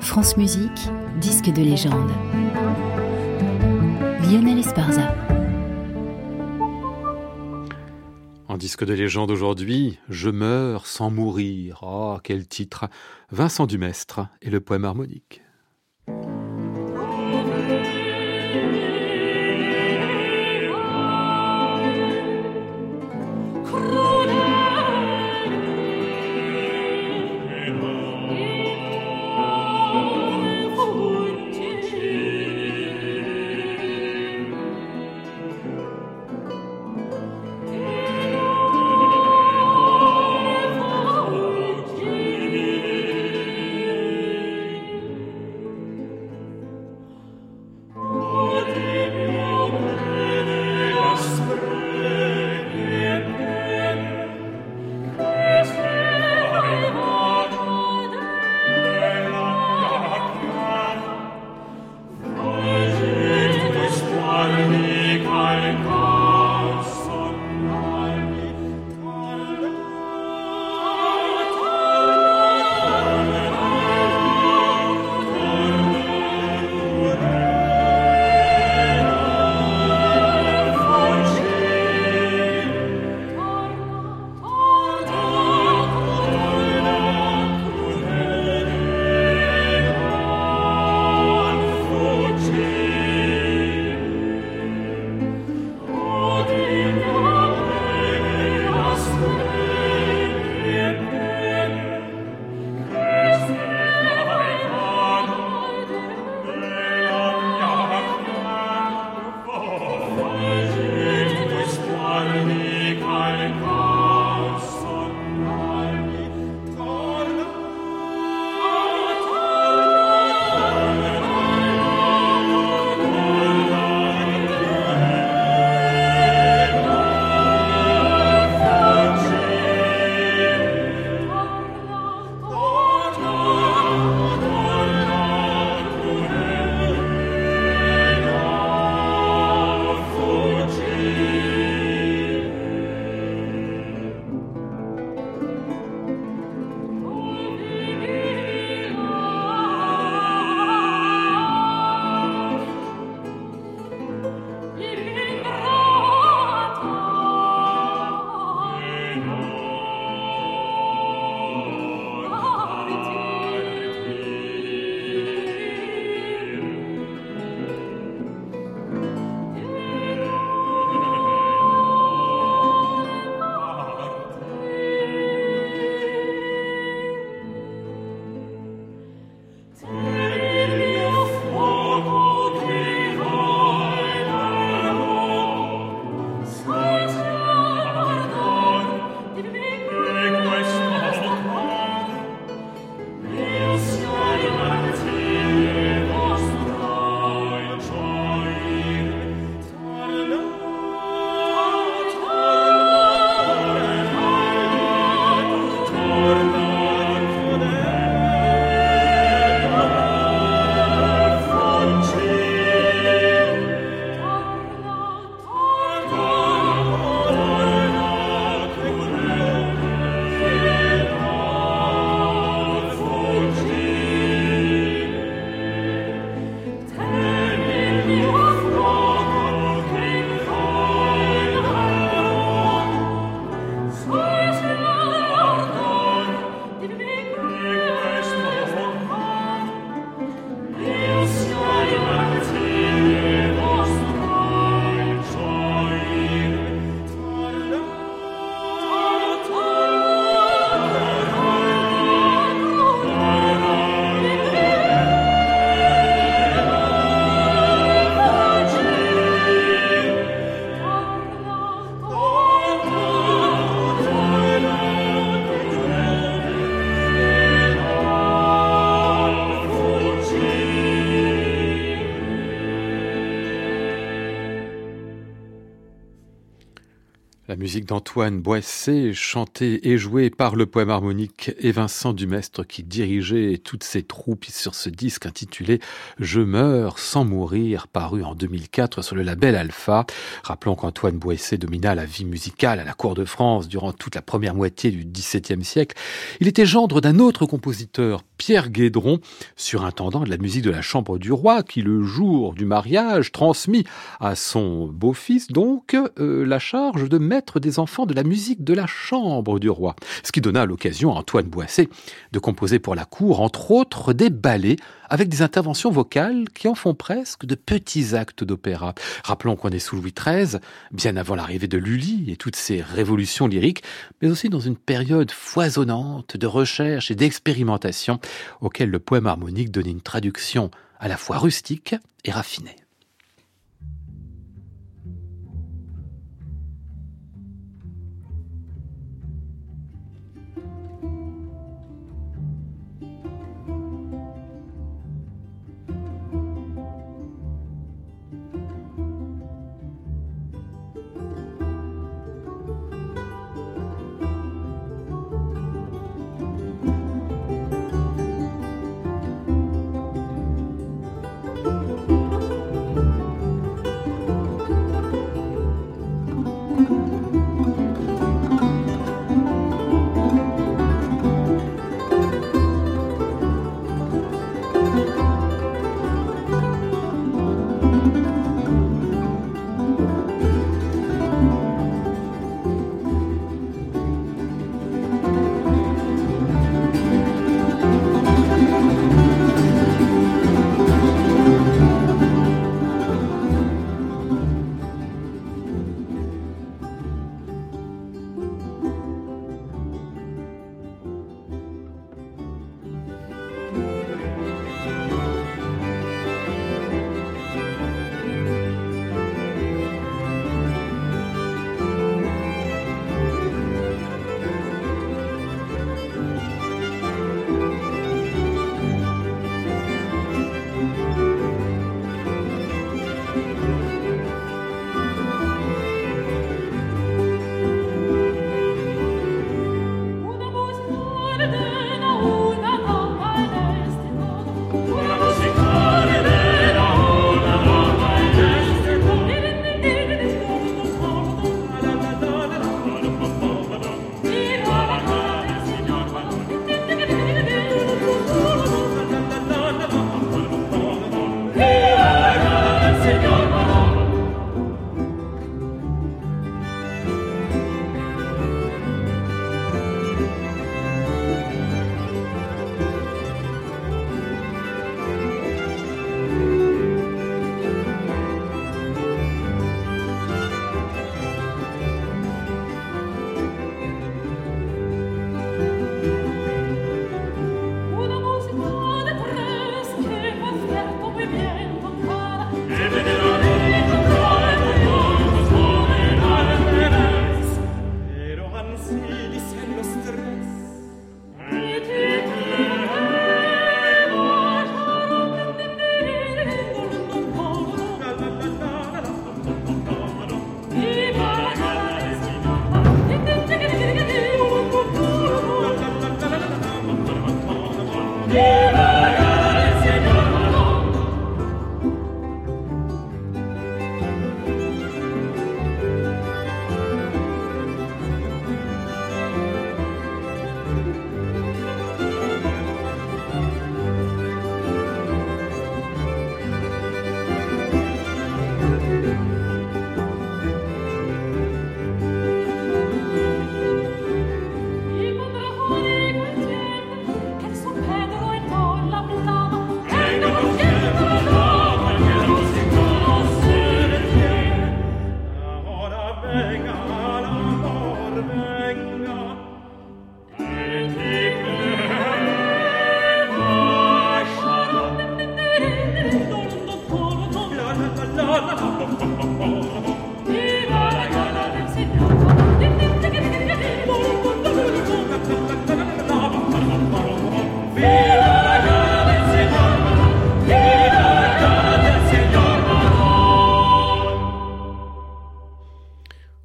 France Musique, disque de légende. Lionel Esparza. En disque de légende aujourd'hui, Je meurs sans mourir. Oh, quel titre Vincent Dumestre et le poème harmonique. Musique d'Antoine Boissé, chantée et jouée par le poème harmonique et Vincent Dumestre qui dirigeait toutes ses troupes sur ce disque intitulé Je meurs sans mourir, paru en 2004 sur le label Alpha. Rappelons qu'Antoine Boissé domina la vie musicale à la cour de France durant toute la première moitié du XVIIe siècle. Il était gendre d'un autre compositeur, Pierre Guédron, surintendant de la musique de la chambre du roi, qui le jour du mariage transmit à son beau-fils donc euh, la charge de des enfants de la musique de la chambre du roi, ce qui donna l'occasion à Antoine Boisset de composer pour la cour, entre autres, des ballets avec des interventions vocales qui en font presque de petits actes d'opéra. Rappelons qu'on est sous Louis XIII, bien avant l'arrivée de Lully et toutes ses révolutions lyriques, mais aussi dans une période foisonnante de recherche et d'expérimentation auquel le poème harmonique donne une traduction à la fois rustique et raffinée. Música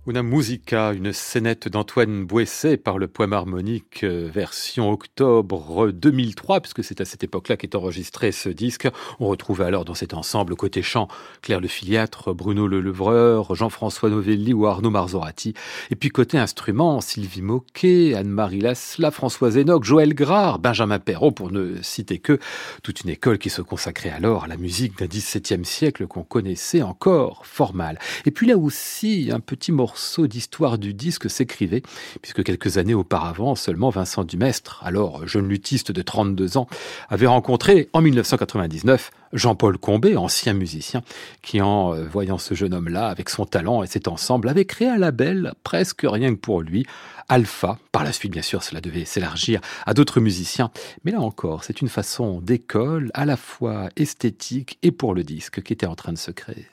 Una Musica, une scénette d'Antoine Boisset par le poème harmonique euh, version octobre 2003, puisque c'est à cette époque-là qu'est enregistré ce disque. On retrouve alors dans cet ensemble côté chant Claire Le Filiatre, Bruno Le Levreur, Jean-François Novelli ou Arnaud Marzorati. Et puis côté instrument, Sylvie Moquet, Anne-Marie Lasla, Françoise Enoch, Joël Grard, Benjamin Perrault, pour ne citer que toute une école qui se consacrait alors à la musique d'un XVIIe siècle qu'on connaissait encore fort mal. Et puis là aussi, un petit morceau d'histoire du disque s'écrivait, puisque quelques années auparavant, seulement Vincent Dumestre, alors jeune luthiste de 32 ans, avait rencontré en 1999 Jean-Paul Combet, ancien musicien, qui en euh, voyant ce jeune homme-là, avec son talent et cet ensemble, avait créé un label presque rien que pour lui, Alpha. Par la suite, bien sûr, cela devait s'élargir à d'autres musiciens. Mais là encore, c'est une façon d'école à la fois esthétique et pour le disque qui était en train de se créer.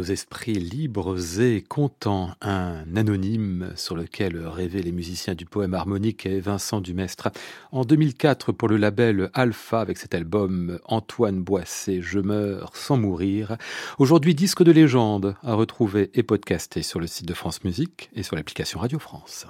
Nos esprits libres et contents, un anonyme sur lequel rêvaient les musiciens du poème harmonique et Vincent Dumestre. En 2004, pour le label Alpha, avec cet album Antoine Boissé, Je meurs sans mourir. Aujourd'hui, disque de légende à retrouver et podcasté sur le site de France Musique et sur l'application Radio France.